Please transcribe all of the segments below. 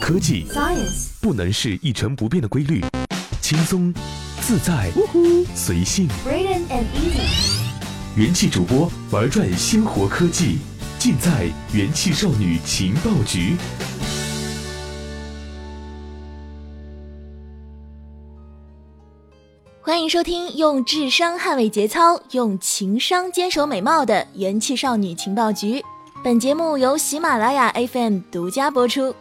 科技 Science 不能是一成不变的规律，轻松、自在、随性。And Easy 元气主播玩转鲜活科技，尽在元气少女情报局。欢迎收听用智商捍卫节操，用情商坚守美貌的元气少女情报局。本节目由喜马拉雅 FM 独家播出。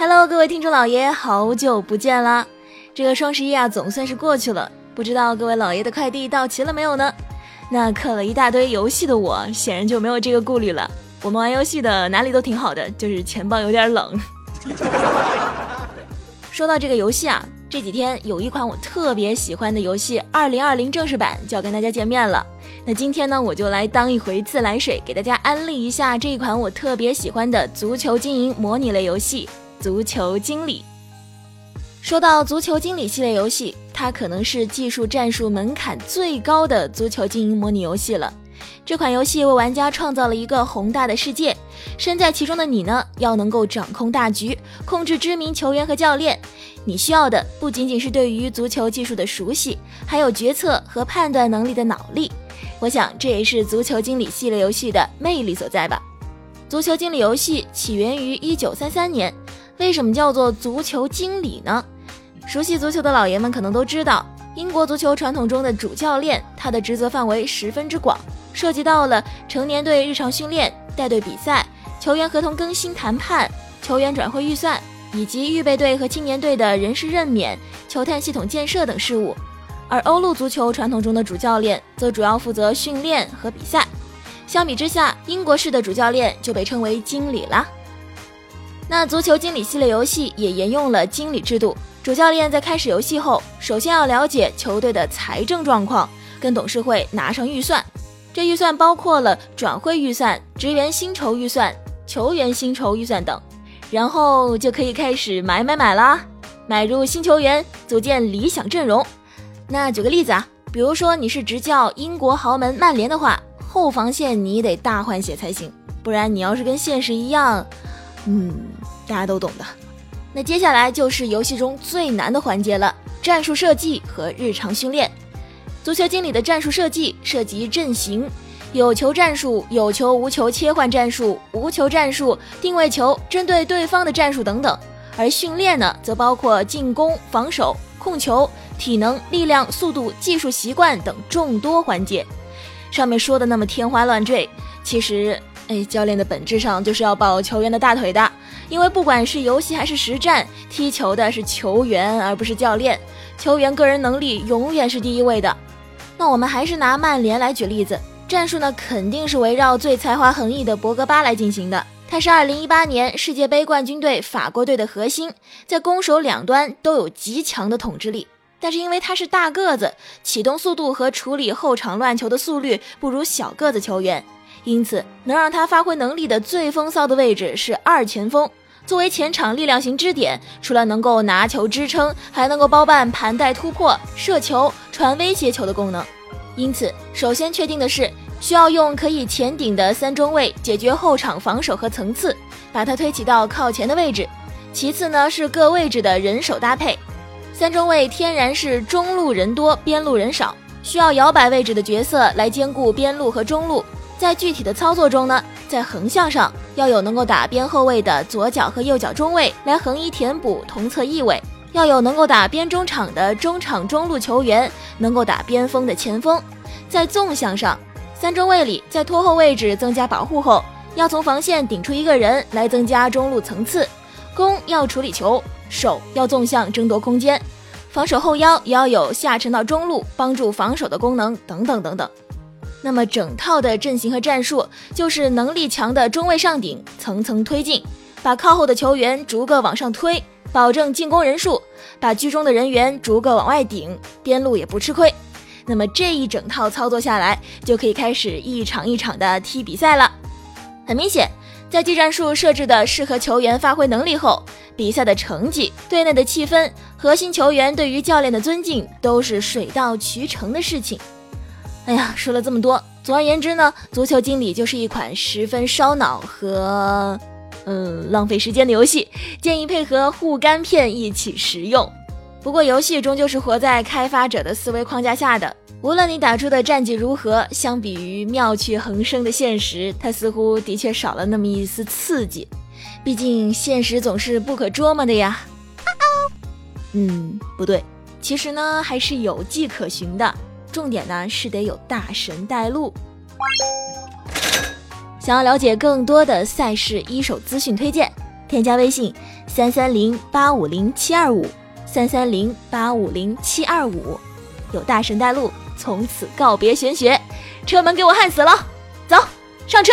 Hello，各位听众老爷，好久不见啦！这个双十一啊，总算是过去了，不知道各位老爷的快递到齐了没有呢？那氪了一大堆游戏的我，显然就没有这个顾虑了。我们玩游戏的哪里都挺好的，就是钱包有点冷。说到这个游戏啊，这几天有一款我特别喜欢的游戏，二零二零正式版就要跟大家见面了。那今天呢，我就来当一回自来水，给大家安利一下这一款我特别喜欢的足球经营模拟类游戏《足球经理》。说到足球经理系列游戏，它可能是技术战术门槛最高的足球经营模拟游戏了。这款游戏为玩家创造了一个宏大的世界，身在其中的你呢，要能够掌控大局，控制知名球员和教练。你需要的不仅仅是对于足球技术的熟悉，还有决策和判断能力的脑力。我想这也是足球经理系列游戏的魅力所在吧。足球经理游戏起源于一九三三年，为什么叫做足球经理呢？熟悉足球的老爷们可能都知道，英国足球传统中的主教练，他的职责范围十分之广，涉及到了成年队日常训练、带队比赛、球员合同更新谈判、球员转会预算，以及预备队和青年队的人事任免、球探系统建设等事务。而欧陆足球传统中的主教练则主要负责训练和比赛。相比之下，英国式的主教练就被称为经理啦。那足球经理系列游戏也沿用了经理制度。主教练在开始游戏后，首先要了解球队的财政状况，跟董事会拿上预算。这预算包括了转会预算、职员薪酬预算、球员薪酬预算等，然后就可以开始买买买啦，买入新球员，组建理想阵容。那举个例子啊，比如说你是执教英国豪门曼联的话，后防线你得大换血才行，不然你要是跟现实一样，嗯，大家都懂的。那接下来就是游戏中最难的环节了，战术设计和日常训练。足球经理的战术设计涉及阵型、有球战术、有球无球切换战术、无球战术、定位球、针对对方的战术等等。而训练呢，则包括进攻、防守、控球、体能、力量、速度、技术习惯等众多环节。上面说的那么天花乱坠，其实，哎，教练的本质上就是要抱球员的大腿的。因为不管是游戏还是实战，踢球的是球员而不是教练，球员个人能力永远是第一位的。那我们还是拿曼联来举例子，战术呢肯定是围绕最才华横溢的博格巴来进行的。他是2018年世界杯冠军队法国队的核心，在攻守两端都有极强的统治力。但是因为他是大个子，启动速度和处理后场乱球的速率不如小个子球员，因此能让他发挥能力的最风骚的位置是二前锋。作为前场力量型支点，除了能够拿球支撑，还能够包办盘带突破、射球、传威胁球的功能。因此，首先确定的是需要用可以前顶的三中卫解决后场防守和层次，把它推起到靠前的位置。其次呢是各位置的人手搭配，三中卫天然是中路人多，边路人少，需要摇摆位置的角色来兼顾边路和中路。在具体的操作中呢，在横向上要有能够打边后卫的左脚和右脚中卫来横移填补同侧翼位，要有能够打边中场的中场中路球员，能够打边锋的前锋。在纵向上，三中卫里在拖后位置增加保护后，要从防线顶出一个人来增加中路层次。攻要处理球，守要纵向争夺空间，防守后腰也要有下沉到中路帮助防守的功能，等等等等。那么整套的阵型和战术就是能力强的中卫上顶，层层推进，把靠后的球员逐个往上推，保证进攻人数；把居中的人员逐个往外顶，边路也不吃亏。那么这一整套操作下来，就可以开始一场一场的踢比赛了。很明显，在技战术设置的适合球员发挥能力后，比赛的成绩、队内的气氛、核心球员对于教练的尊敬，都是水到渠成的事情。哎呀，说了这么多，总而言之呢，足球经理就是一款十分烧脑和，嗯，浪费时间的游戏，建议配合护肝片一起食用。不过，游戏终究是活在开发者的思维框架下的，无论你打出的战绩如何，相比于妙趣横生的现实，它似乎的确少了那么一丝刺激。毕竟，现实总是不可捉摸的呀。嗯，不对，其实呢还是有迹可循的，重点呢是得有大神带路。想要了解更多的赛事一手资讯推荐，添加微信三三零八五零七二五三三零八五零七二五，有大神带路，从此告别玄学，车门给我焊死了，走上车。